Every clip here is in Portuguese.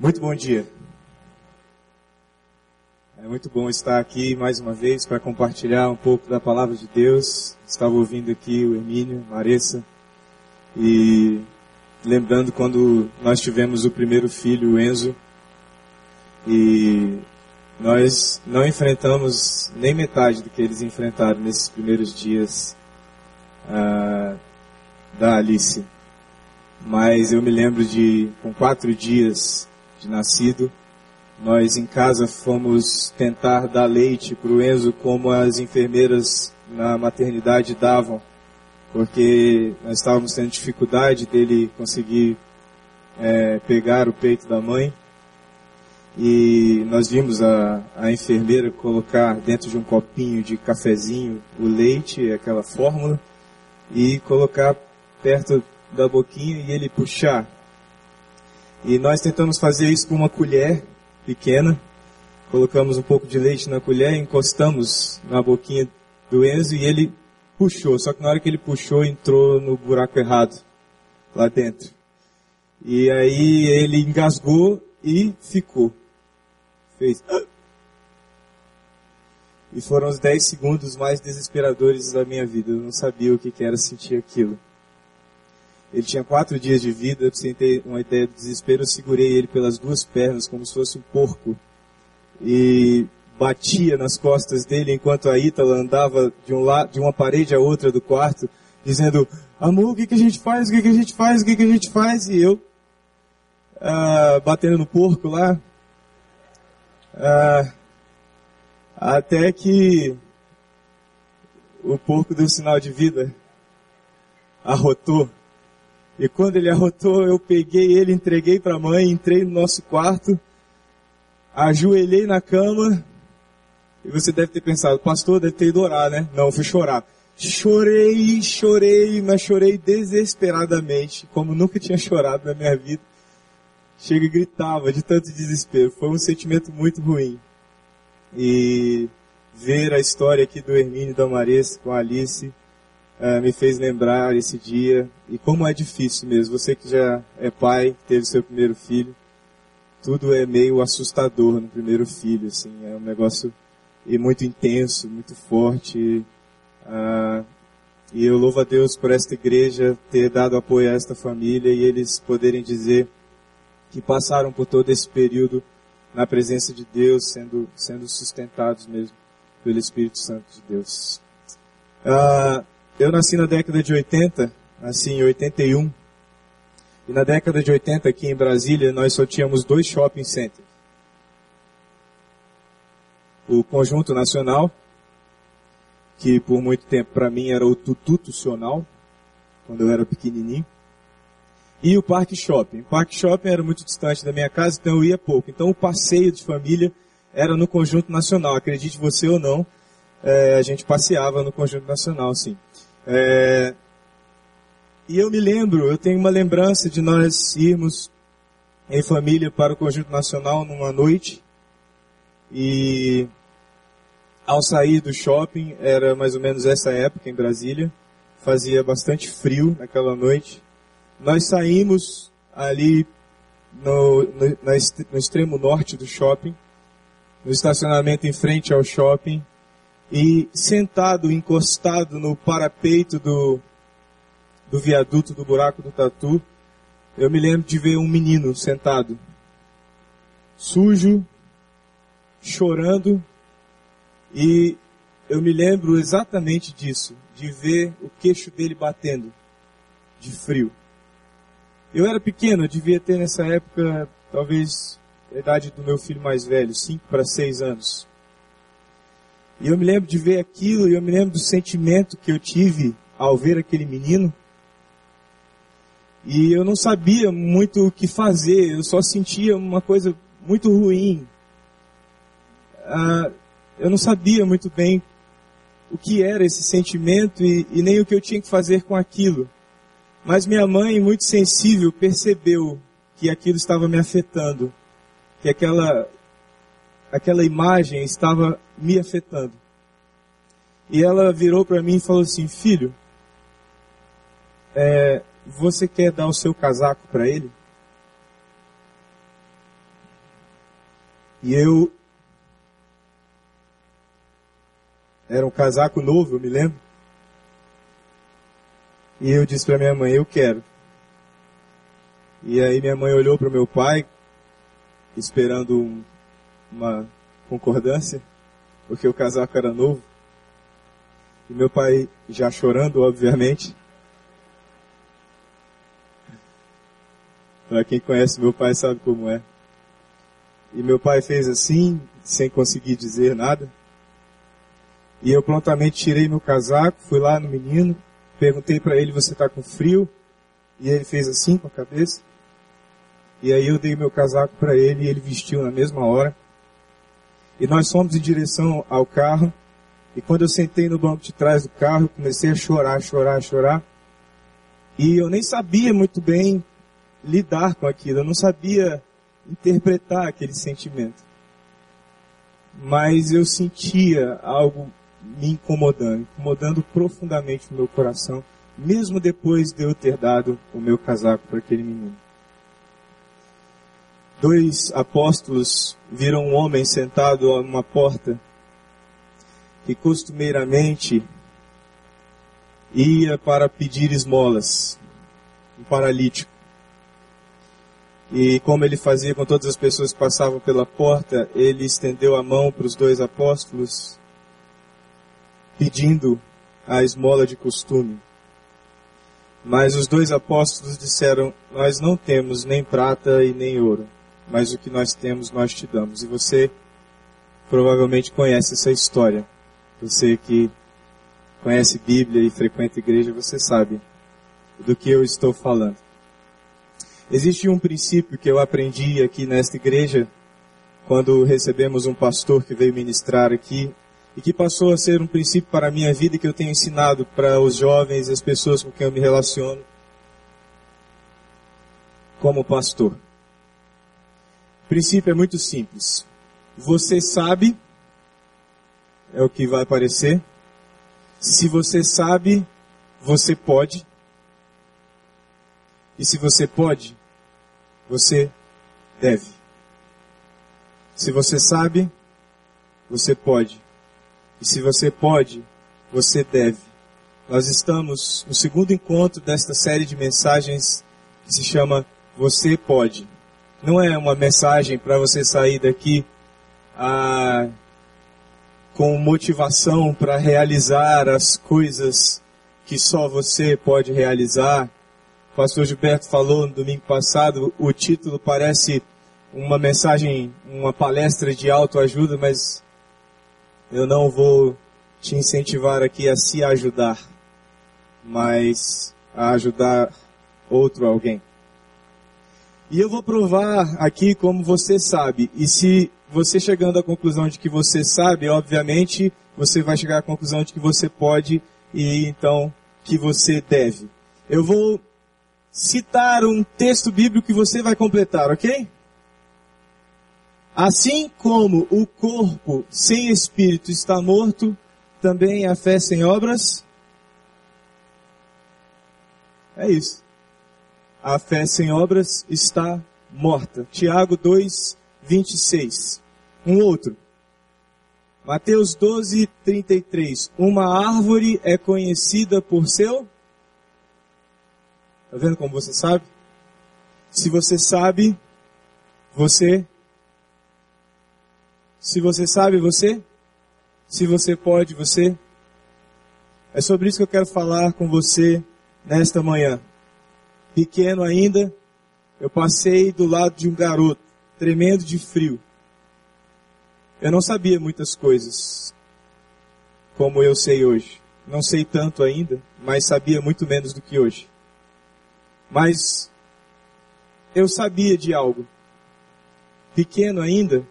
Muito bom dia. É muito bom estar aqui mais uma vez para compartilhar um pouco da palavra de Deus. Estava ouvindo aqui o Hermínio, Maressa, e lembrando quando nós tivemos o primeiro filho, o Enzo, e nós não enfrentamos nem metade do que eles enfrentaram nesses primeiros dias ah, da Alice. Mas eu me lembro de, com quatro dias de nascido, nós em casa fomos tentar dar leite para o Enzo como as enfermeiras na maternidade davam, porque nós estávamos tendo dificuldade dele conseguir é, pegar o peito da mãe. E nós vimos a, a enfermeira colocar dentro de um copinho de cafezinho o leite, aquela fórmula, e colocar perto da boquinha e ele puxar. E nós tentamos fazer isso com uma colher pequena, colocamos um pouco de leite na colher, encostamos na boquinha do Enzo e ele puxou. Só que na hora que ele puxou, entrou no buraco errado, lá dentro. E aí ele engasgou e ficou. Fez. E foram os 10 segundos mais desesperadores da minha vida. Eu não sabia o que era sentir aquilo. Ele tinha quatro dias de vida, você ter uma ideia do desespero, eu segurei ele pelas duas pernas, como se fosse um porco. E batia nas costas dele enquanto a Ítala andava de, um lado, de uma parede a outra do quarto, dizendo, amor, o que, que a gente faz? O que, que a gente faz? O que, que a gente faz? E eu, ah, batendo no porco lá. Ah, até que o porco deu sinal de vida, arrotou e quando ele arrotou, eu peguei ele, entreguei para a mãe, entrei no nosso quarto, ajoelhei na cama, e você deve ter pensado, pastor, deve ter ido orar, né? Não, fui chorar. Chorei, chorei, mas chorei desesperadamente, como nunca tinha chorado na minha vida. Chega e gritava de tanto desespero. Foi um sentimento muito ruim. E ver a história aqui do Hermínio e da Marisa com a Alice uh, me fez lembrar esse dia e como é difícil mesmo. Você que já é pai, teve seu primeiro filho, tudo é meio assustador no primeiro filho, assim, é um negócio e muito intenso, muito forte. Uh, e eu louvo a Deus por esta igreja ter dado apoio a esta família e eles poderem dizer que passaram por todo esse período na presença de Deus, sendo, sendo sustentados mesmo pelo Espírito Santo de Deus. Uh, eu nasci na década de 80, nasci em 81. E na década de 80 aqui em Brasília nós só tínhamos dois shopping centers. O Conjunto Nacional, que por muito tempo para mim era o Tutucional, quando eu era pequenininho. E o Parque Shopping. O Parque Shopping era muito distante da minha casa, então eu ia pouco. Então o passeio de família era no Conjunto Nacional. Acredite você ou não, é, a gente passeava no Conjunto Nacional, sim. É, e eu me lembro, eu tenho uma lembrança de nós irmos em família para o Conjunto Nacional numa noite. E ao sair do shopping, era mais ou menos essa época em Brasília, fazia bastante frio naquela noite. Nós saímos ali no, no, no extremo norte do shopping, no estacionamento em frente ao shopping, e sentado, encostado no parapeito do, do viaduto do buraco do tatu, eu me lembro de ver um menino sentado, sujo, chorando, e eu me lembro exatamente disso, de ver o queixo dele batendo, de frio. Eu era pequeno, eu devia ter nessa época, talvez, a idade do meu filho mais velho, 5 para 6 anos. E eu me lembro de ver aquilo e eu me lembro do sentimento que eu tive ao ver aquele menino. E eu não sabia muito o que fazer, eu só sentia uma coisa muito ruim. Ah, eu não sabia muito bem o que era esse sentimento e, e nem o que eu tinha que fazer com aquilo. Mas minha mãe, muito sensível, percebeu que aquilo estava me afetando, que aquela aquela imagem estava me afetando. E ela virou para mim e falou assim: Filho, é, você quer dar o seu casaco para ele? E eu. Era um casaco novo, eu me lembro. E eu disse para minha mãe: Eu quero. E aí minha mãe olhou para o meu pai, esperando um, uma concordância, porque o casaco era novo. E meu pai já chorando, obviamente. Para quem conhece meu pai sabe como é. E meu pai fez assim, sem conseguir dizer nada. E eu prontamente tirei meu casaco, fui lá no menino, perguntei para ele: Você está com frio? E ele fez assim com a cabeça. E aí eu dei meu casaco para ele e ele vestiu na mesma hora. E nós fomos em direção ao carro. E quando eu sentei no banco de trás do carro, comecei a chorar, chorar, chorar. E eu nem sabia muito bem lidar com aquilo. Eu não sabia interpretar aquele sentimento. Mas eu sentia algo me incomodando, incomodando profundamente o meu coração, mesmo depois de eu ter dado o meu casaco para aquele menino dois apóstolos viram um homem sentado a uma porta que costumeiramente ia para pedir esmolas, um paralítico. E como ele fazia com todas as pessoas que passavam pela porta, ele estendeu a mão para os dois apóstolos, pedindo a esmola de costume. Mas os dois apóstolos disseram: Nós não temos nem prata e nem ouro mas o que nós temos nós te damos. E você provavelmente conhece essa história. Você que conhece Bíblia e frequenta igreja, você sabe do que eu estou falando. Existe um princípio que eu aprendi aqui nesta igreja, quando recebemos um pastor que veio ministrar aqui, e que passou a ser um princípio para a minha vida que eu tenho ensinado para os jovens e as pessoas com quem eu me relaciono como pastor princípio é muito simples. Você sabe, é o que vai aparecer. Se você sabe, você pode. E se você pode, você deve. Se você sabe, você pode. E se você pode, você deve. Nós estamos no segundo encontro desta série de mensagens que se chama Você Pode não é uma mensagem para você sair daqui ah, com motivação para realizar as coisas que só você pode realizar. O pastor Gilberto falou no domingo passado, o título parece uma mensagem, uma palestra de autoajuda, mas eu não vou te incentivar aqui a se ajudar, mas a ajudar outro alguém. E eu vou provar aqui como você sabe. E se você chegando à conclusão de que você sabe, obviamente, você vai chegar à conclusão de que você pode e então que você deve. Eu vou citar um texto bíblico que você vai completar, ok? Assim como o corpo sem espírito está morto, também a fé sem obras. É isso a fé sem obras está morta. Tiago 2, 26. Um outro. Mateus 12, 33. Uma árvore é conhecida por seu. Está vendo como você sabe? Se você sabe, você. Se você sabe, você. Se você pode, você. É sobre isso que eu quero falar com você nesta manhã pequeno ainda, eu passei do lado de um garoto, tremendo de frio. Eu não sabia muitas coisas, como eu sei hoje. Não sei tanto ainda, mas sabia muito menos do que hoje. Mas eu sabia de algo. Pequeno ainda,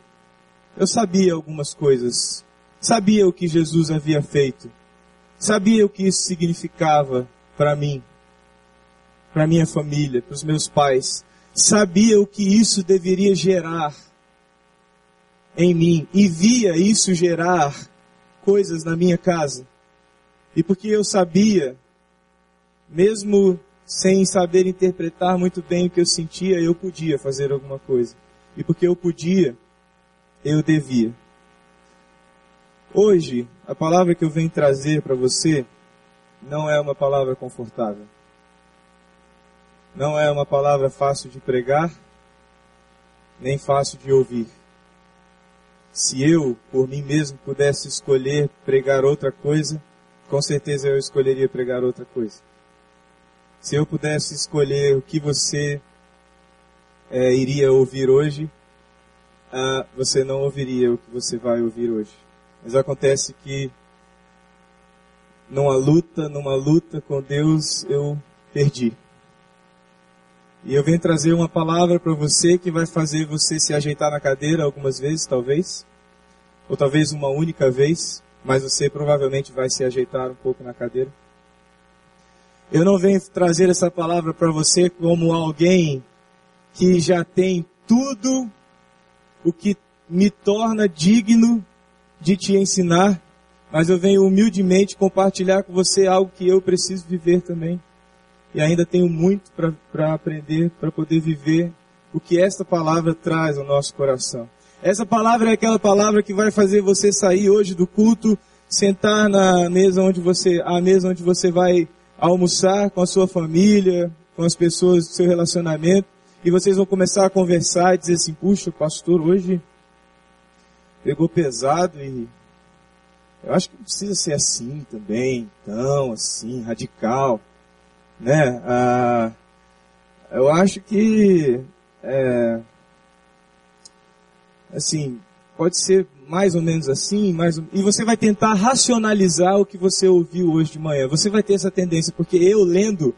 eu sabia algumas coisas. Sabia o que Jesus havia feito. Sabia o que isso significava para mim para minha família, para os meus pais. Sabia o que isso deveria gerar em mim e via isso gerar coisas na minha casa. E porque eu sabia, mesmo sem saber interpretar muito bem o que eu sentia, eu podia fazer alguma coisa. E porque eu podia, eu devia. Hoje, a palavra que eu venho trazer para você não é uma palavra confortável. Não é uma palavra fácil de pregar, nem fácil de ouvir. Se eu, por mim mesmo, pudesse escolher pregar outra coisa, com certeza eu escolheria pregar outra coisa. Se eu pudesse escolher o que você é, iria ouvir hoje, ah, você não ouviria o que você vai ouvir hoje. Mas acontece que numa luta, numa luta com Deus, eu perdi. E eu venho trazer uma palavra para você que vai fazer você se ajeitar na cadeira algumas vezes, talvez. Ou talvez uma única vez, mas você provavelmente vai se ajeitar um pouco na cadeira. Eu não venho trazer essa palavra para você como alguém que já tem tudo o que me torna digno de te ensinar, mas eu venho humildemente compartilhar com você algo que eu preciso viver também. E ainda tenho muito para aprender, para poder viver o que esta palavra traz ao nosso coração. Essa palavra é aquela palavra que vai fazer você sair hoje do culto, sentar na mesa onde você, a mesa onde você vai almoçar com a sua família, com as pessoas do seu relacionamento, e vocês vão começar a conversar e dizer assim, puxa, pastor, hoje pegou pesado e eu acho que não precisa ser assim também, tão assim, radical, né? Ah, eu acho que, é, assim, pode ser mais ou menos assim, mais, e você vai tentar racionalizar o que você ouviu hoje de manhã. Você vai ter essa tendência, porque eu lendo,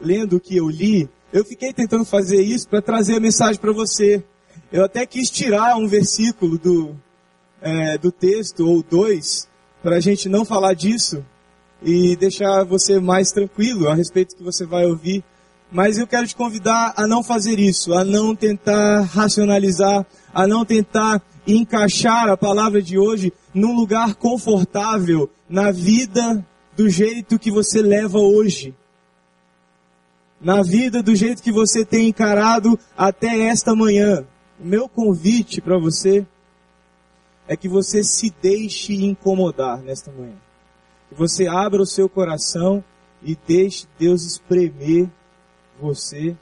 lendo o que eu li, eu fiquei tentando fazer isso para trazer a mensagem para você. Eu até quis tirar um versículo do, é, do texto, ou dois, para a gente não falar disso e deixar você mais tranquilo a respeito do que você vai ouvir. Mas eu quero te convidar a não fazer isso, a não tentar racionalizar, a não tentar encaixar a palavra de hoje num lugar confortável na vida do jeito que você leva hoje na vida do jeito que você tem encarado até esta manhã. O meu convite para você é que você se deixe incomodar nesta manhã. Que você abra o seu coração e deixe Deus espremer você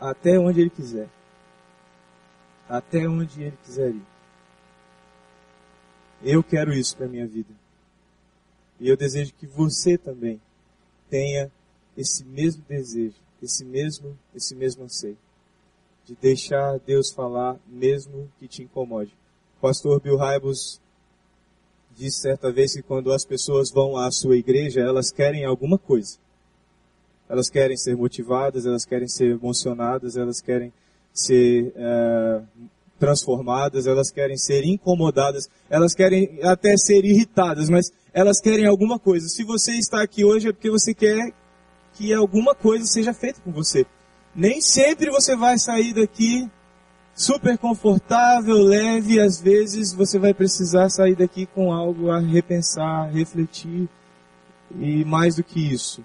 até onde Ele quiser. Até onde Ele quiser ir. Eu quero isso para minha vida. E eu desejo que você também tenha esse mesmo desejo, esse mesmo, esse mesmo anseio de deixar Deus falar mesmo que te incomode. Pastor Bill Hybels disse certa vez que quando as pessoas vão à sua igreja, elas querem alguma coisa. Elas querem ser motivadas, elas querem ser emocionadas, elas querem ser é, transformadas, elas querem ser incomodadas, elas querem até ser irritadas, mas elas querem alguma coisa. Se você está aqui hoje é porque você quer que alguma coisa seja feita com você. Nem sempre você vai sair daqui super confortável, leve, às vezes você vai precisar sair daqui com algo a repensar, refletir e mais do que isso.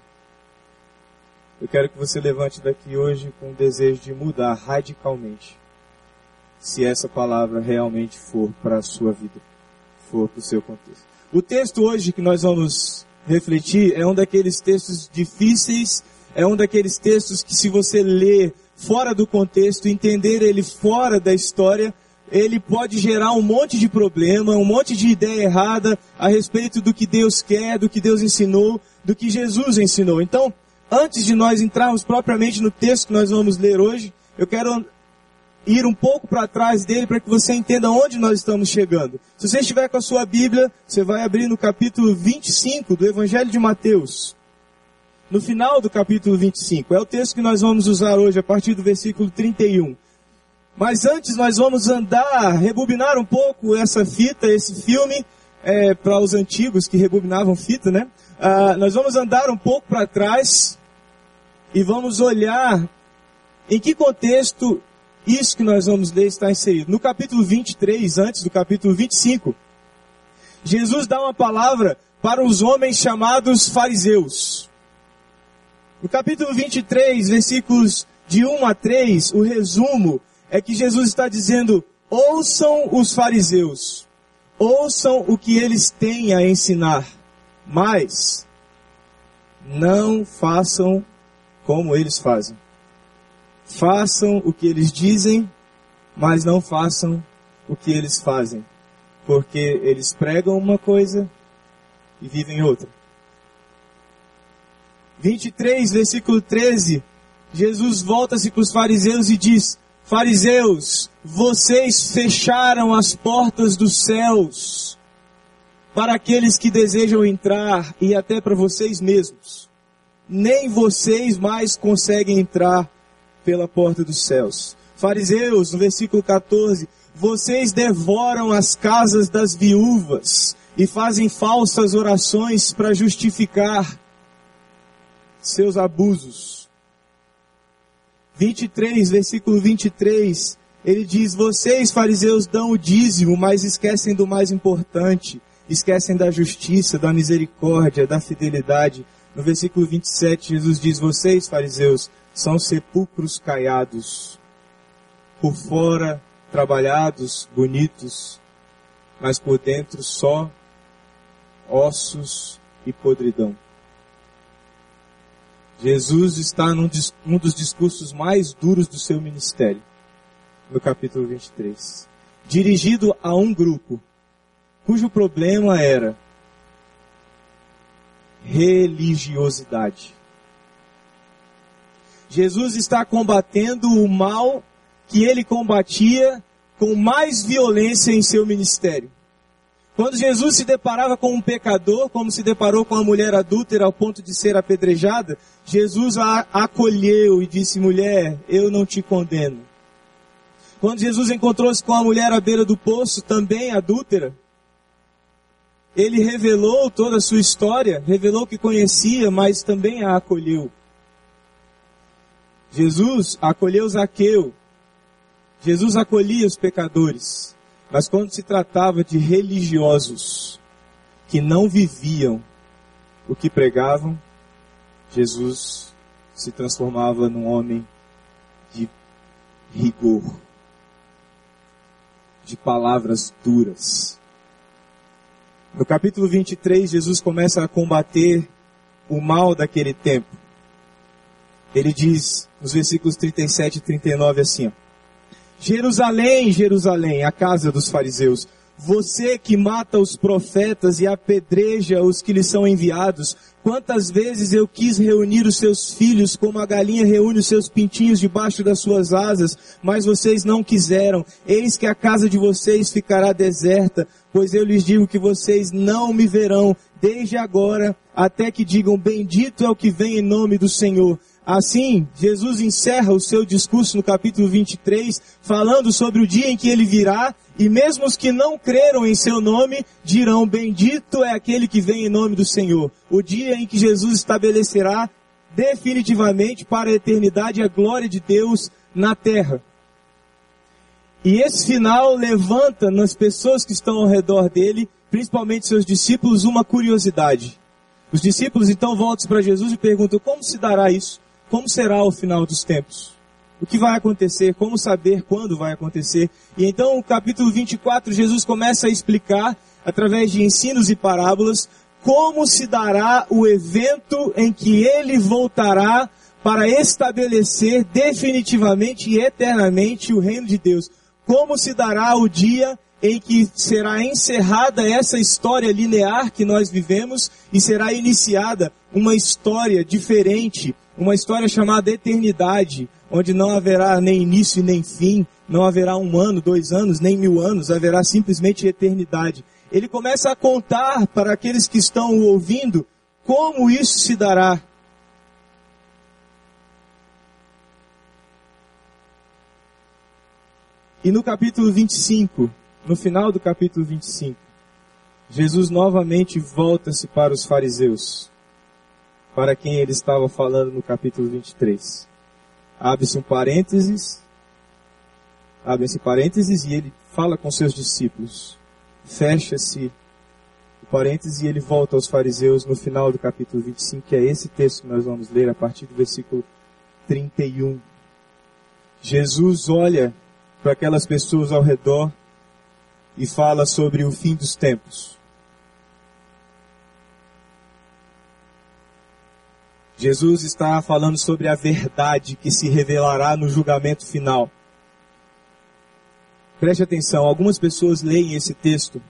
Eu quero que você levante daqui hoje com o desejo de mudar radicalmente se essa palavra realmente for para a sua vida, for para o seu contexto. O texto hoje que nós vamos refletir é um daqueles textos difíceis, é um daqueles textos que se você ler fora do contexto, entender ele fora da história, ele pode gerar um monte de problema, um monte de ideia errada a respeito do que Deus quer, do que Deus ensinou, do que Jesus ensinou. Então, antes de nós entrarmos propriamente no texto que nós vamos ler hoje, eu quero ir um pouco para trás dele para que você entenda onde nós estamos chegando. Se você estiver com a sua Bíblia, você vai abrir no capítulo 25 do Evangelho de Mateus. No final do capítulo 25. É o texto que nós vamos usar hoje a partir do versículo 31. Mas antes nós vamos andar, rebobinar um pouco essa fita, esse filme, é, para os antigos que rebobinavam fita, né? Ah, nós vamos andar um pouco para trás e vamos olhar em que contexto isso que nós vamos ler está inserido. No capítulo 23, antes do capítulo 25, Jesus dá uma palavra para os homens chamados fariseus. No capítulo 23, versículos de 1 a 3, o resumo é que Jesus está dizendo: ouçam os fariseus, ouçam o que eles têm a ensinar, mas não façam como eles fazem. Façam o que eles dizem, mas não façam o que eles fazem, porque eles pregam uma coisa e vivem outra. 23, versículo 13, Jesus volta-se para os fariseus e diz: Fariseus, vocês fecharam as portas dos céus para aqueles que desejam entrar e até para vocês mesmos. Nem vocês mais conseguem entrar pela porta dos céus. Fariseus, no versículo 14, vocês devoram as casas das viúvas e fazem falsas orações para justificar seus abusos. 23, versículo 23, ele diz: Vocês, fariseus, dão o dízimo, mas esquecem do mais importante, esquecem da justiça, da misericórdia, da fidelidade. No versículo 27, Jesus diz: Vocês, fariseus, são sepulcros caiados, por fora trabalhados, bonitos, mas por dentro só ossos e podridão. Jesus está num um dos discursos mais duros do seu ministério, no capítulo 23, dirigido a um grupo cujo problema era religiosidade. Jesus está combatendo o mal que ele combatia com mais violência em seu ministério. Quando Jesus se deparava com um pecador, como se deparou com a mulher adúltera ao ponto de ser apedrejada, Jesus a acolheu e disse: Mulher, eu não te condeno. Quando Jesus encontrou-se com a mulher à beira do poço, também adúltera, ele revelou toda a sua história, revelou que conhecia, mas também a acolheu. Jesus acolheu Zaqueu. Jesus acolhia os pecadores. Mas quando se tratava de religiosos que não viviam o que pregavam, Jesus se transformava num homem de rigor, de palavras duras. No capítulo 23, Jesus começa a combater o mal daquele tempo. Ele diz, nos versículos 37 e 39, assim: ó, Jerusalém, Jerusalém, a casa dos fariseus, você que mata os profetas e apedreja os que lhes são enviados, quantas vezes eu quis reunir os seus filhos como a galinha reúne os seus pintinhos debaixo das suas asas, mas vocês não quiseram. Eis que a casa de vocês ficará deserta, pois eu lhes digo que vocês não me verão desde agora até que digam bendito é o que vem em nome do Senhor. Assim, Jesus encerra o seu discurso no capítulo 23, falando sobre o dia em que ele virá, e mesmo os que não creram em seu nome dirão: Bendito é aquele que vem em nome do Senhor. O dia em que Jesus estabelecerá definitivamente para a eternidade a glória de Deus na terra. E esse final levanta nas pessoas que estão ao redor dele, principalmente seus discípulos, uma curiosidade. Os discípulos então voltam para Jesus e perguntam: Como se dará isso? Como será o final dos tempos. O que vai acontecer, como saber quando vai acontecer. E então, no capítulo 24, Jesus começa a explicar, através de ensinos e parábolas, como se dará o evento em que ele voltará para estabelecer definitivamente e eternamente o reino de Deus. Como se dará o dia em que será encerrada essa história linear que nós vivemos e será iniciada uma história diferente, uma história chamada eternidade, onde não haverá nem início nem fim, não haverá um ano, dois anos, nem mil anos, haverá simplesmente eternidade. Ele começa a contar para aqueles que estão o ouvindo como isso se dará. E no capítulo 25, no final do capítulo 25, Jesus novamente volta-se para os fariseus para quem ele estava falando no capítulo 23. Abre-se um parênteses, abre-se parênteses e ele fala com seus discípulos. Fecha-se o parênteses e ele volta aos fariseus no final do capítulo 25, que é esse texto que nós vamos ler a partir do versículo 31. Jesus olha para aquelas pessoas ao redor e fala sobre o fim dos tempos. Jesus está falando sobre a verdade que se revelará no julgamento final. Preste atenção, algumas pessoas leem esse texto,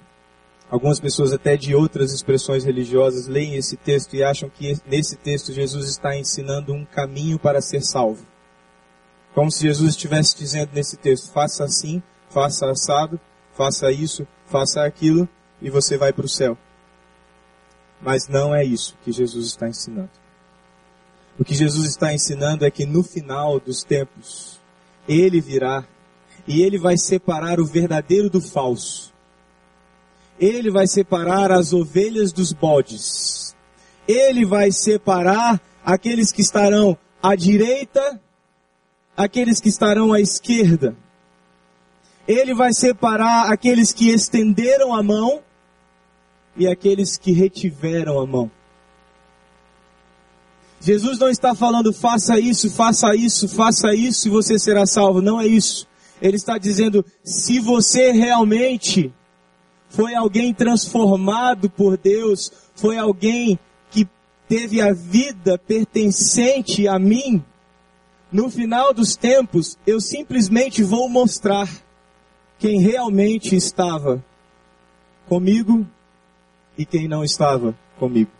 algumas pessoas até de outras expressões religiosas leem esse texto e acham que nesse texto Jesus está ensinando um caminho para ser salvo. Como se Jesus estivesse dizendo nesse texto, faça assim, faça assado, faça isso, faça aquilo e você vai para o céu. Mas não é isso que Jesus está ensinando. O que Jesus está ensinando é que no final dos tempos, Ele virá e ele vai separar o verdadeiro do falso. Ele vai separar as ovelhas dos bodes. Ele vai separar aqueles que estarão à direita, aqueles que estarão à esquerda. Ele vai separar aqueles que estenderam a mão e aqueles que retiveram a mão. Jesus não está falando faça isso, faça isso, faça isso e você será salvo. Não é isso. Ele está dizendo: se você realmente foi alguém transformado por Deus, foi alguém que teve a vida pertencente a mim, no final dos tempos, eu simplesmente vou mostrar quem realmente estava comigo e quem não estava comigo.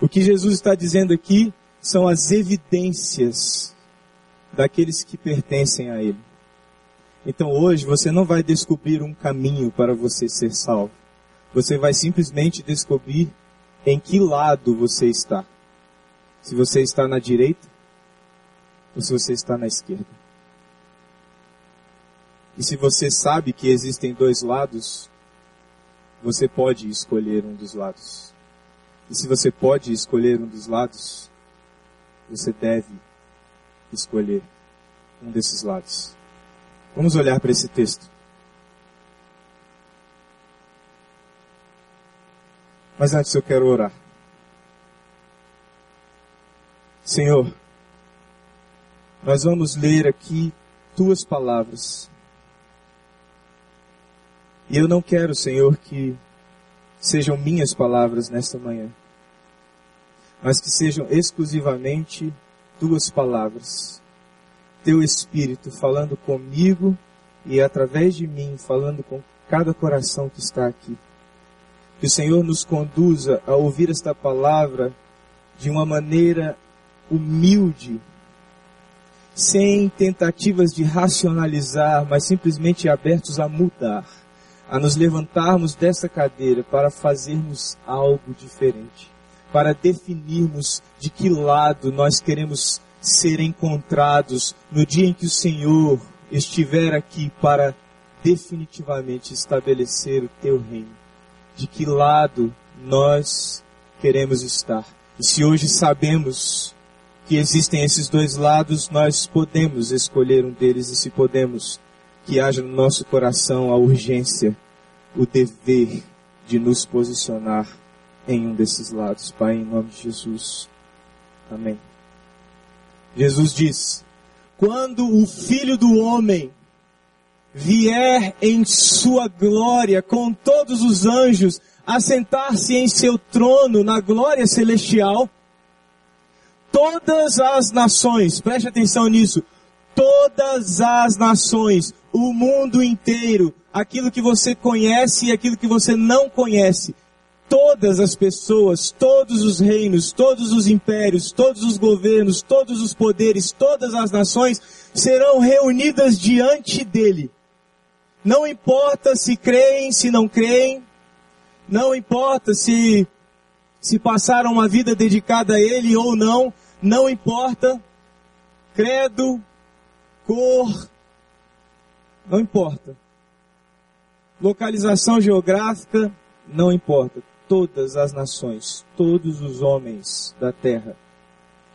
O que Jesus está dizendo aqui são as evidências daqueles que pertencem a Ele. Então hoje você não vai descobrir um caminho para você ser salvo. Você vai simplesmente descobrir em que lado você está. Se você está na direita ou se você está na esquerda. E se você sabe que existem dois lados, você pode escolher um dos lados. E se você pode escolher um dos lados, você deve escolher um desses lados. Vamos olhar para esse texto. Mas antes eu quero orar. Senhor, nós vamos ler aqui tuas palavras. E eu não quero, Senhor, que sejam minhas palavras nesta manhã, mas que sejam exclusivamente tuas palavras teu Espírito falando comigo e através de mim falando com cada coração que está aqui. Que o Senhor nos conduza a ouvir esta palavra de uma maneira humilde, sem tentativas de racionalizar, mas simplesmente abertos a mudar, a nos levantarmos dessa cadeira para fazermos algo diferente, para definirmos de que lado nós queremos ser encontrados no dia em que o Senhor estiver aqui para definitivamente estabelecer o teu reino. De que lado nós queremos estar? E se hoje sabemos que existem esses dois lados, nós podemos escolher um deles e se podemos, que haja no nosso coração a urgência, o dever de nos posicionar em um desses lados. Pai, em nome de Jesus. Amém. Jesus diz: Quando o Filho do Homem vier em sua glória com todos os anjos, assentar-se em seu trono na glória celestial, todas as nações, preste atenção nisso, todas as nações, o mundo inteiro, aquilo que você conhece e aquilo que você não conhece, todas as pessoas, todos os reinos, todos os impérios, todos os governos, todos os poderes, todas as nações serão reunidas diante dele. Não importa se creem, se não creem, não importa se se passaram uma vida dedicada a ele ou não, não importa. Credo, cor, não importa. Localização geográfica, não importa todas as nações, todos os homens da terra,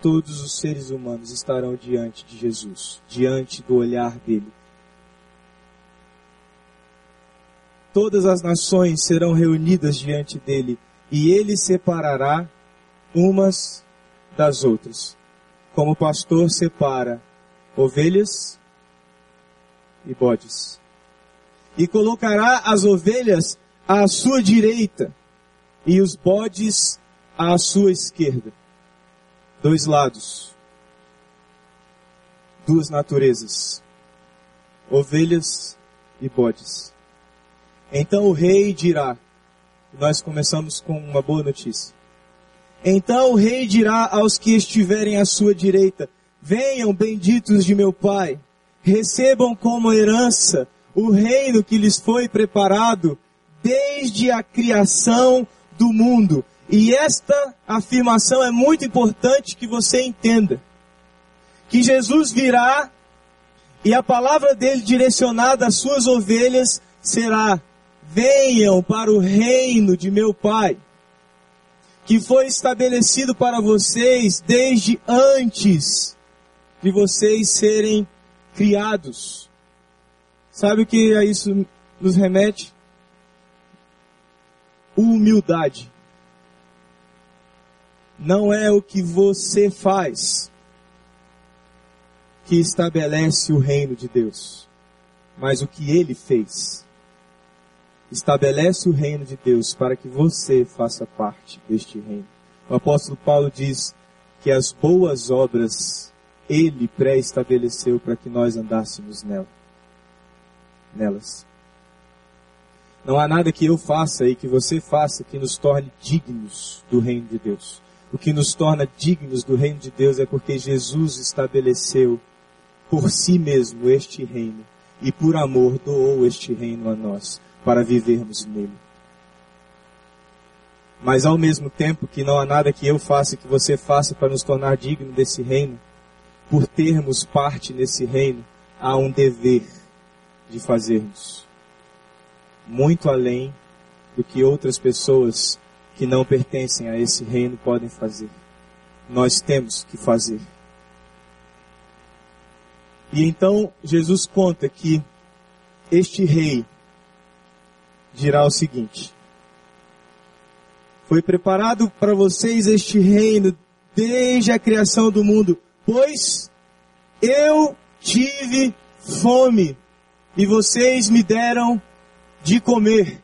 todos os seres humanos estarão diante de Jesus, diante do olhar dele. Todas as nações serão reunidas diante dele e ele separará umas das outras, como o pastor separa ovelhas e bodes. E colocará as ovelhas à sua direita e os bodes à sua esquerda. Dois lados. Duas naturezas. Ovelhas e bodes. Então o rei dirá, nós começamos com uma boa notícia. Então o rei dirá aos que estiverem à sua direita, venham benditos de meu pai, recebam como herança o reino que lhes foi preparado desde a criação do mundo. E esta afirmação é muito importante que você entenda. Que Jesus virá e a palavra dele direcionada às suas ovelhas será: venham para o reino de meu Pai, que foi estabelecido para vocês desde antes de vocês serem criados. Sabe o que a isso nos remete? Humildade. Não é o que você faz que estabelece o reino de Deus, mas o que ele fez. Estabelece o reino de Deus para que você faça parte deste reino. O apóstolo Paulo diz que as boas obras ele pré-estabeleceu para que nós andássemos nela, nelas. Não há nada que eu faça e que você faça que nos torne dignos do reino de Deus. O que nos torna dignos do reino de Deus é porque Jesus estabeleceu por si mesmo este reino e por amor doou este reino a nós para vivermos nele. Mas ao mesmo tempo que não há nada que eu faça que você faça para nos tornar dignos desse reino, por termos parte nesse reino, há um dever de fazermos muito além do que outras pessoas que não pertencem a esse reino podem fazer. Nós temos que fazer. E então Jesus conta que este rei dirá o seguinte: Foi preparado para vocês este reino desde a criação do mundo, pois eu tive fome e vocês me deram de comer.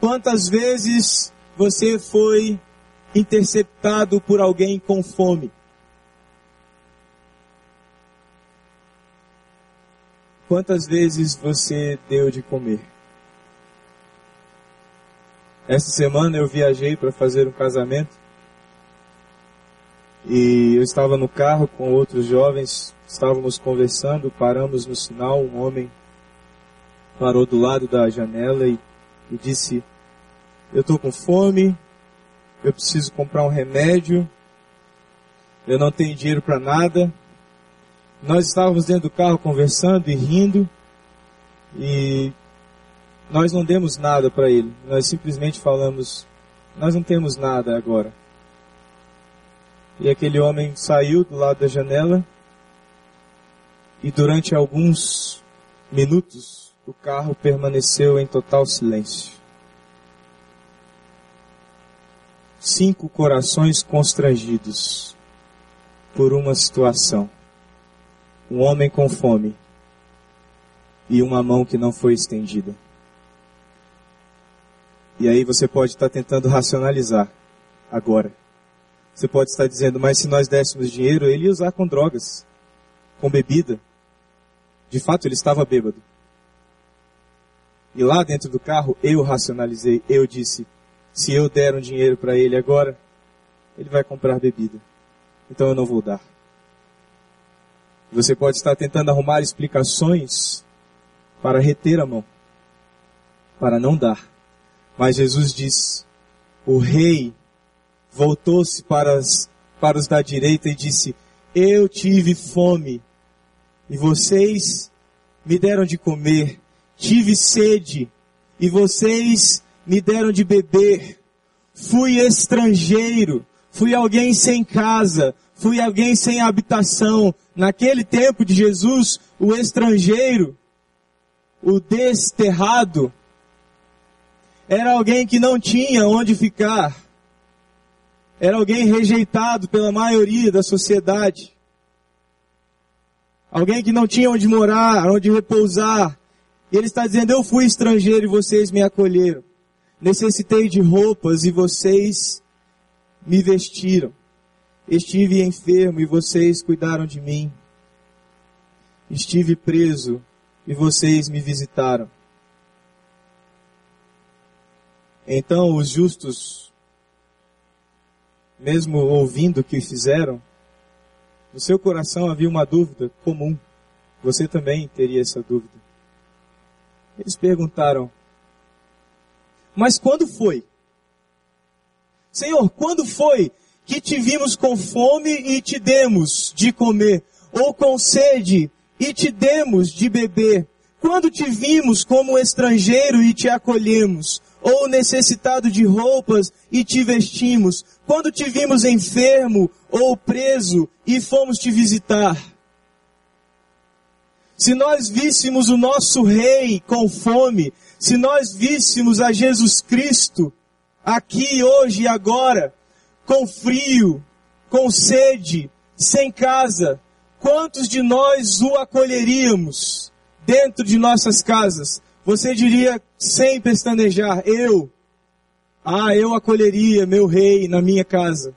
Quantas vezes você foi interceptado por alguém com fome? Quantas vezes você deu de comer? Essa semana eu viajei para fazer um casamento e eu estava no carro com outros jovens, estávamos conversando, paramos no sinal, um homem parou do lado da janela e, e disse: Eu estou com fome, eu preciso comprar um remédio, eu não tenho dinheiro para nada, nós estávamos dentro do carro conversando e rindo e nós não demos nada para ele. Nós simplesmente falamos: nós não temos nada agora. E aquele homem saiu do lado da janela e durante alguns minutos o carro permaneceu em total silêncio. Cinco corações constrangidos por uma situação um homem com fome e uma mão que não foi estendida. E aí você pode estar tentando racionalizar agora. Você pode estar dizendo, mas se nós dessemos dinheiro, ele ia usar com drogas, com bebida. De fato, ele estava bêbado. E lá dentro do carro, eu racionalizei, eu disse, se eu der um dinheiro para ele agora, ele vai comprar bebida. Então eu não vou dar. Você pode estar tentando arrumar explicações para reter a mão, para não dar. Mas Jesus diz: o rei voltou-se para, para os da direita e disse: Eu tive fome e vocês me deram de comer, tive sede e vocês me deram de beber, fui estrangeiro, fui alguém sem casa, fui alguém sem habitação. Naquele tempo de Jesus, o estrangeiro, o desterrado, era alguém que não tinha onde ficar. Era alguém rejeitado pela maioria da sociedade. alguém que não tinha onde morar, onde repousar. E ele está dizendo: Eu fui estrangeiro e vocês me acolheram. Necessitei de roupas e vocês me vestiram. Estive enfermo e vocês cuidaram de mim. Estive preso e vocês me visitaram. Então os justos, mesmo ouvindo o que fizeram, no seu coração havia uma dúvida comum. Você também teria essa dúvida. Eles perguntaram: Mas quando foi? Senhor, quando foi que te vimos com fome e te demos de comer? Ou com sede e te demos de beber? Quando te vimos como estrangeiro e te acolhemos? Ou necessitado de roupas e te vestimos? Quando te vimos enfermo ou preso e fomos te visitar? Se nós víssemos o nosso rei com fome, se nós víssemos a Jesus Cristo aqui, hoje e agora, com frio, com sede, sem casa, quantos de nós o acolheríamos dentro de nossas casas? Você diria sem pestanejar, eu, ah, eu acolheria meu rei na minha casa.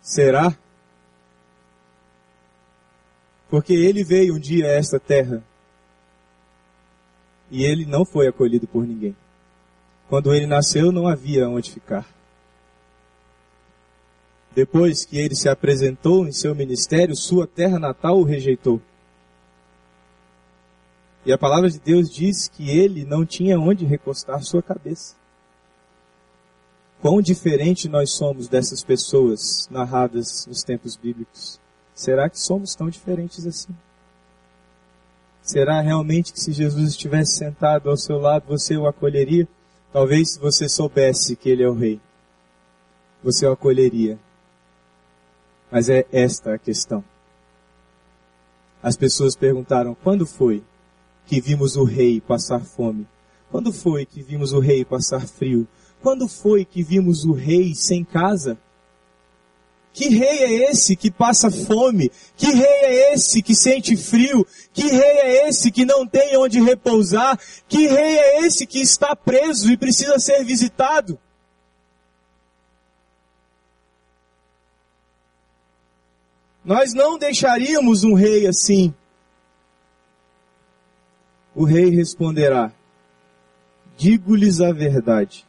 Será? Porque ele veio um dia a esta terra e ele não foi acolhido por ninguém. Quando ele nasceu, não havia onde ficar. Depois que ele se apresentou em seu ministério, sua terra natal o rejeitou. E a palavra de Deus diz que ele não tinha onde recostar sua cabeça. Quão diferente nós somos dessas pessoas narradas nos tempos bíblicos. Será que somos tão diferentes assim? Será realmente que se Jesus estivesse sentado ao seu lado, você o acolheria? Talvez se você soubesse que ele é o rei, você o acolheria. Mas é esta a questão. As pessoas perguntaram: quando foi que vimos o rei passar fome? Quando foi que vimos o rei passar frio? Quando foi que vimos o rei sem casa? Que rei é esse que passa fome? Que rei é esse que sente frio? Que rei é esse que não tem onde repousar? Que rei é esse que está preso e precisa ser visitado? Nós não deixaríamos um rei assim. O rei responderá: Digo-lhes a verdade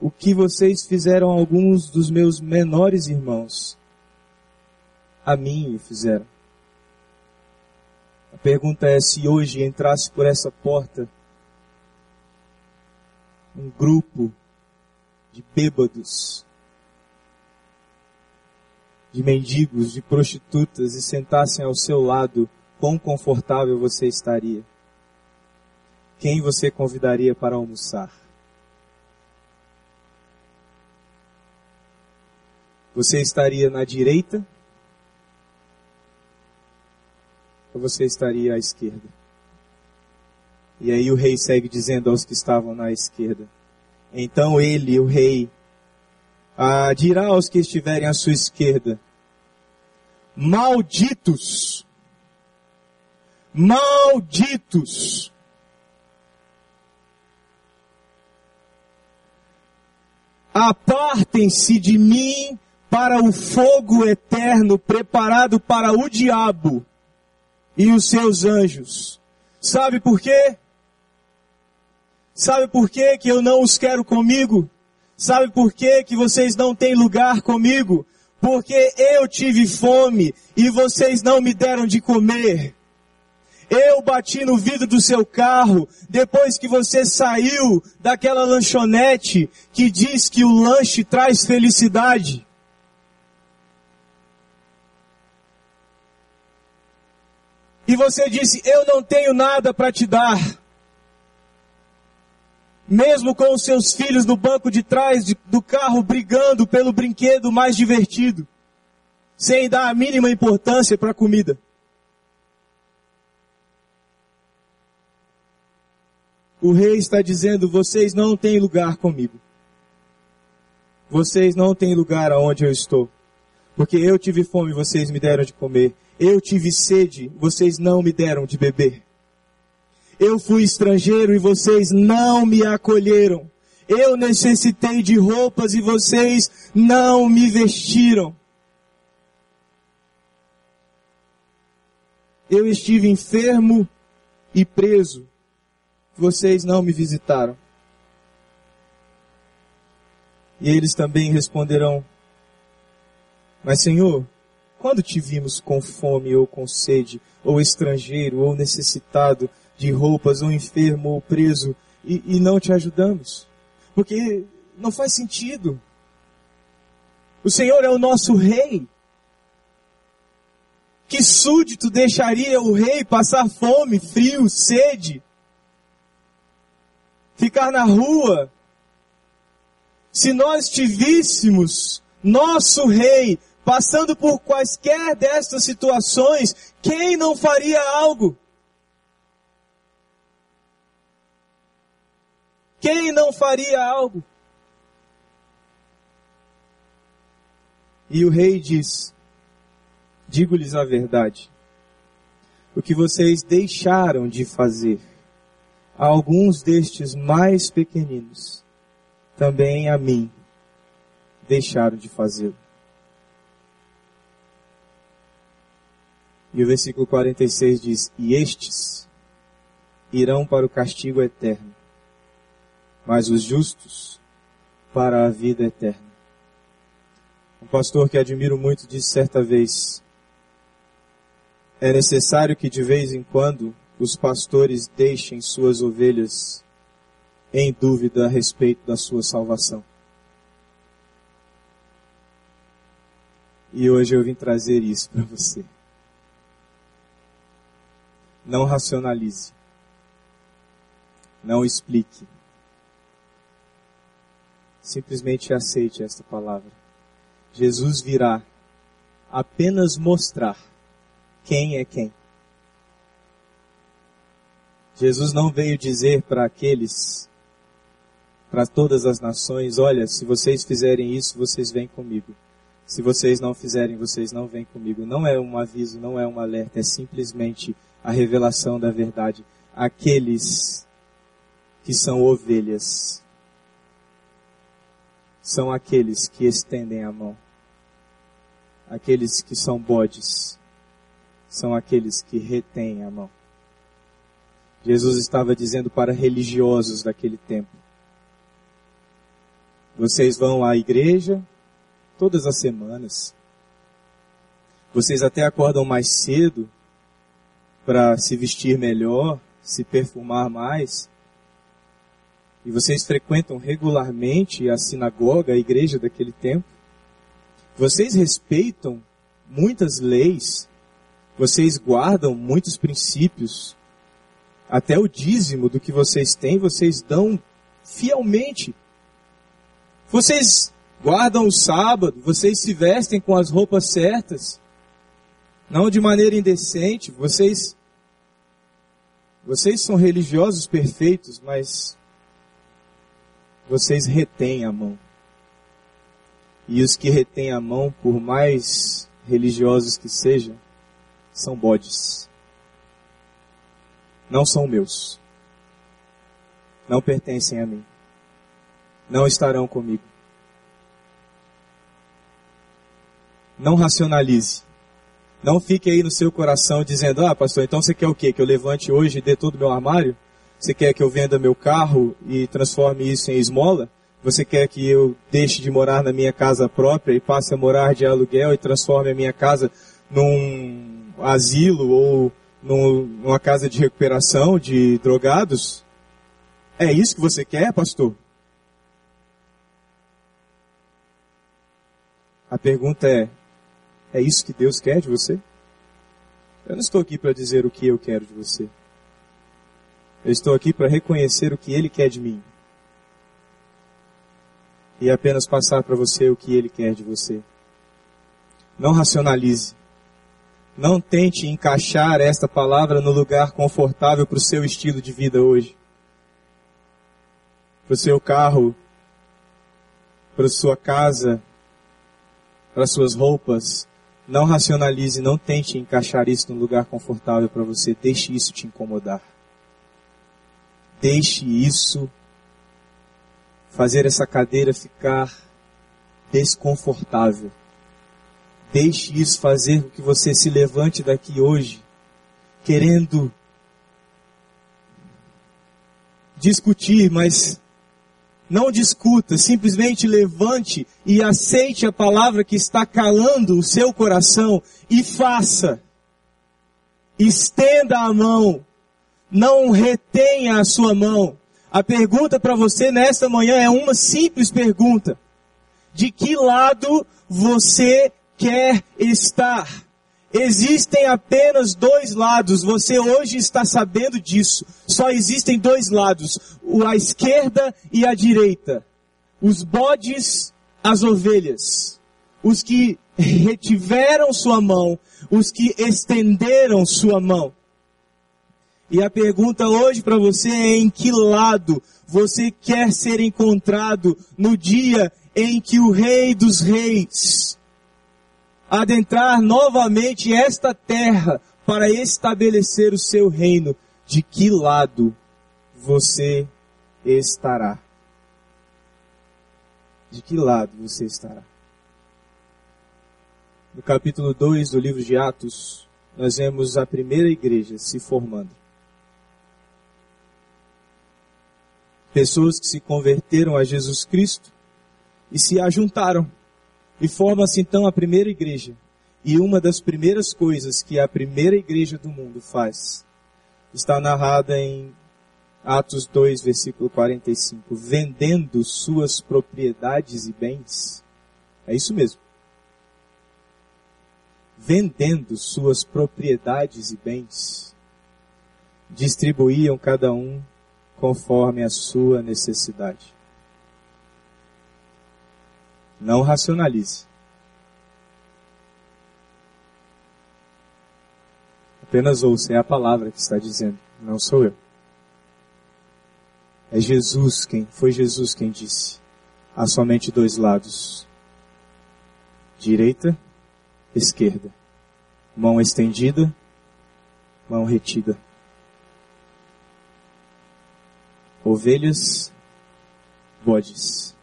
o que vocês fizeram a alguns dos meus menores irmãos, a mim o fizeram. A pergunta é se hoje entrasse por essa porta um grupo de bêbados, de mendigos, de prostitutas e sentassem ao seu lado, quão confortável você estaria? Quem você convidaria para almoçar? Você estaria na direita ou você estaria à esquerda? E aí o rei segue dizendo aos que estavam na esquerda. Então ele, o rei, dirá aos que estiverem à sua esquerda: Malditos! Malditos! Apartem-se de mim, para o fogo eterno preparado para o diabo e os seus anjos. Sabe por quê? Sabe por quê que eu não os quero comigo? Sabe por quê que vocês não têm lugar comigo? Porque eu tive fome e vocês não me deram de comer. Eu bati no vidro do seu carro depois que você saiu daquela lanchonete que diz que o lanche traz felicidade. e você disse: Eu não tenho nada para te dar. Mesmo com os seus filhos no banco de trás do carro brigando pelo brinquedo mais divertido, sem dar a mínima importância para a comida. O rei está dizendo: vocês não têm lugar comigo. Vocês não têm lugar aonde eu estou. Porque eu tive fome, vocês me deram de comer. Eu tive sede, vocês não me deram de beber. Eu fui estrangeiro e vocês não me acolheram. Eu necessitei de roupas e vocês não me vestiram. Eu estive enfermo e preso. Vocês não me visitaram. E eles também responderão: Mas, Senhor, quando te vimos com fome ou com sede, ou estrangeiro, ou necessitado de roupas, ou enfermo, ou preso, e, e não te ajudamos? Porque não faz sentido. O Senhor é o nosso rei. Que súdito deixaria o rei passar fome, frio, sede? Ficar na rua? Se nós tivéssemos nosso rei passando por quaisquer destas situações, quem não faria algo? Quem não faria algo? E o rei diz: Digo-lhes a verdade. O que vocês deixaram de fazer a alguns destes mais pequeninos, também a mim deixaram de fazê-lo. E o versículo 46 diz: E estes irão para o castigo eterno, mas os justos para a vida eterna. Um pastor que admiro muito disse certa vez: é necessário que de vez em quando os pastores deixem suas ovelhas em dúvida a respeito da sua salvação. E hoje eu vim trazer isso para você. Não racionalize. Não explique. Simplesmente aceite esta palavra. Jesus virá apenas mostrar quem é quem. Jesus não veio dizer para aqueles, para todas as nações, olha, se vocês fizerem isso, vocês vêm comigo. Se vocês não fizerem, vocês não vêm comigo. Não é um aviso, não é um alerta, é simplesmente a revelação da verdade. Aqueles que são ovelhas são aqueles que estendem a mão. Aqueles que são bodes são aqueles que retêm a mão. Jesus estava dizendo para religiosos daquele tempo: Vocês vão à igreja todas as semanas. Vocês até acordam mais cedo para se vestir melhor, se perfumar mais. E vocês frequentam regularmente a sinagoga, a igreja daquele tempo. Vocês respeitam muitas leis vocês guardam muitos princípios, até o dízimo do que vocês têm, vocês dão fielmente. Vocês guardam o sábado, vocês se vestem com as roupas certas, não de maneira indecente, vocês vocês são religiosos perfeitos, mas vocês retêm a mão. E os que retêm a mão, por mais religiosos que sejam, são bodes. Não são meus. Não pertencem a mim. Não estarão comigo. Não racionalize. Não fique aí no seu coração dizendo, ah, pastor, então você quer o quê? Que eu levante hoje e dê todo o meu armário? Você quer que eu venda meu carro e transforme isso em esmola? Você quer que eu deixe de morar na minha casa própria e passe a morar de aluguel e transforme a minha casa num asilo ou numa casa de recuperação de drogados? É isso que você quer, pastor? A pergunta é: é isso que Deus quer de você? Eu não estou aqui para dizer o que eu quero de você. Eu estou aqui para reconhecer o que Ele quer de mim. E apenas passar para você o que Ele quer de você. Não racionalize. Não tente encaixar esta palavra no lugar confortável para o seu estilo de vida hoje. Para o seu carro, para a sua casa, para suas roupas, não racionalize, não tente encaixar isso num lugar confortável para você. Deixe isso te incomodar. Deixe isso fazer essa cadeira ficar desconfortável. Deixe isso fazer com que você se levante daqui hoje, querendo discutir, mas não discuta, simplesmente levante e aceite a palavra que está calando o seu coração e faça. Estenda a mão, não retenha a sua mão. A pergunta para você nesta manhã é uma simples pergunta: De que lado você quer estar? Existem apenas dois lados, você hoje está sabendo disso. Só existem dois lados, a esquerda e a direita. Os bodes, as ovelhas. Os que retiveram sua mão, os que estenderam sua mão. E a pergunta hoje para você é em que lado você quer ser encontrado no dia em que o Rei dos Reis adentrar novamente esta terra para estabelecer o seu reino, de que lado você estará? De que lado você estará? No capítulo 2 do livro de Atos, nós vemos a primeira igreja se formando. Pessoas que se converteram a Jesus Cristo e se ajuntaram e forma-se então a primeira igreja. E uma das primeiras coisas que a primeira igreja do mundo faz está narrada em Atos 2, versículo 45. Vendendo suas propriedades e bens. É isso mesmo. Vendendo suas propriedades e bens, distribuíam cada um conforme a sua necessidade. Não racionalize. Apenas ouça, é a palavra que está dizendo, não sou eu. É Jesus quem, foi Jesus quem disse. Há somente dois lados. Direita, esquerda. Mão estendida, mão retida. Ovelhas, bodes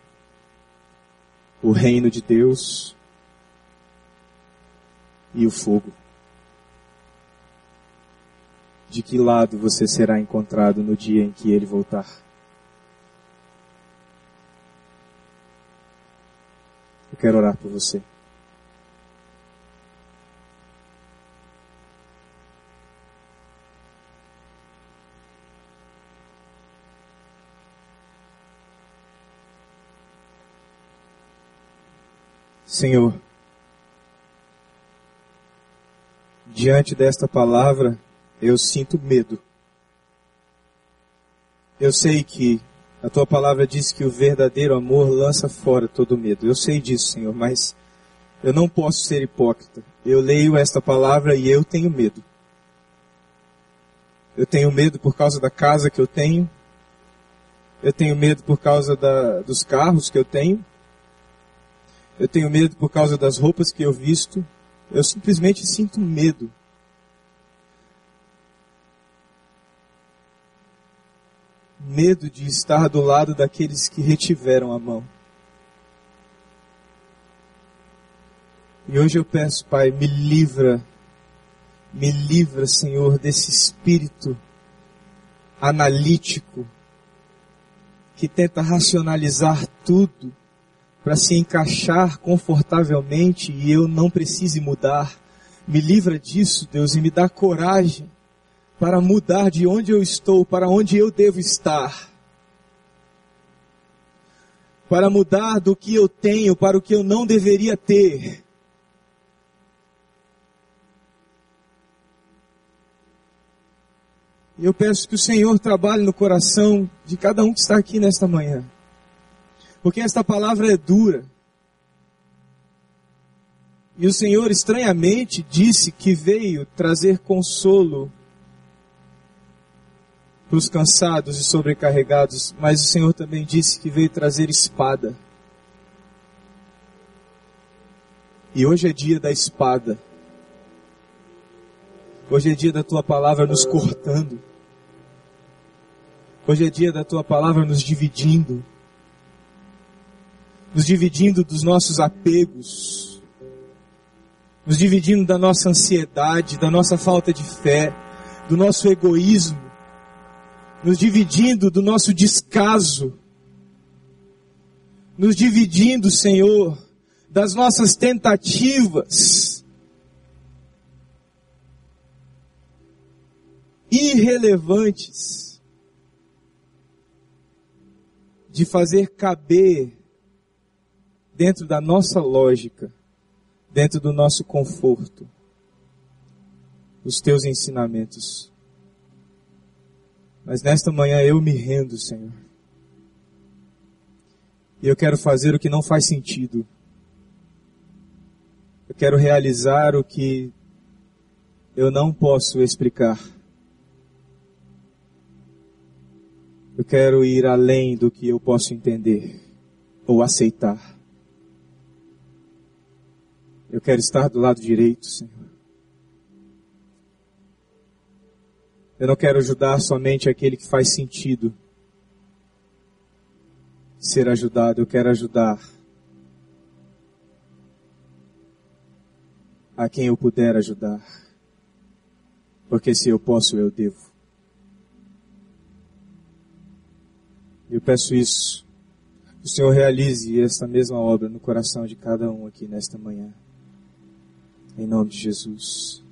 o reino de Deus e o fogo. De que lado você será encontrado no dia em que ele voltar? Eu quero orar por você. Senhor, diante desta palavra, eu sinto medo. Eu sei que a tua palavra diz que o verdadeiro amor lança fora todo medo. Eu sei disso, Senhor, mas eu não posso ser hipócrita. Eu leio esta palavra e eu tenho medo. Eu tenho medo por causa da casa que eu tenho. Eu tenho medo por causa da, dos carros que eu tenho. Eu tenho medo por causa das roupas que eu visto. Eu simplesmente sinto medo. Medo de estar do lado daqueles que retiveram a mão. E hoje eu peço, Pai, me livra, me livra, Senhor, desse espírito analítico que tenta racionalizar tudo para se encaixar confortavelmente e eu não precise mudar. Me livra disso, Deus, e me dá coragem para mudar de onde eu estou para onde eu devo estar. Para mudar do que eu tenho para o que eu não deveria ter. E eu peço que o Senhor trabalhe no coração de cada um que está aqui nesta manhã. Porque esta palavra é dura. E o Senhor estranhamente disse que veio trazer consolo para os cansados e sobrecarregados, mas o Senhor também disse que veio trazer espada. E hoje é dia da espada. Hoje é dia da tua palavra nos cortando. Hoje é dia da tua palavra nos dividindo. Nos dividindo dos nossos apegos. Nos dividindo da nossa ansiedade, da nossa falta de fé, do nosso egoísmo. Nos dividindo do nosso descaso. Nos dividindo, Senhor, das nossas tentativas irrelevantes de fazer caber dentro da nossa lógica, dentro do nosso conforto, os teus ensinamentos. Mas nesta manhã eu me rendo, Senhor. E eu quero fazer o que não faz sentido. Eu quero realizar o que eu não posso explicar. Eu quero ir além do que eu posso entender ou aceitar. Eu quero estar do lado direito, Senhor. Eu não quero ajudar somente aquele que faz sentido ser ajudado. Eu quero ajudar a quem eu puder ajudar. Porque se eu posso, eu devo. Eu peço isso. O Senhor realize essa mesma obra no coração de cada um aqui nesta manhã. Em nome de Jesus.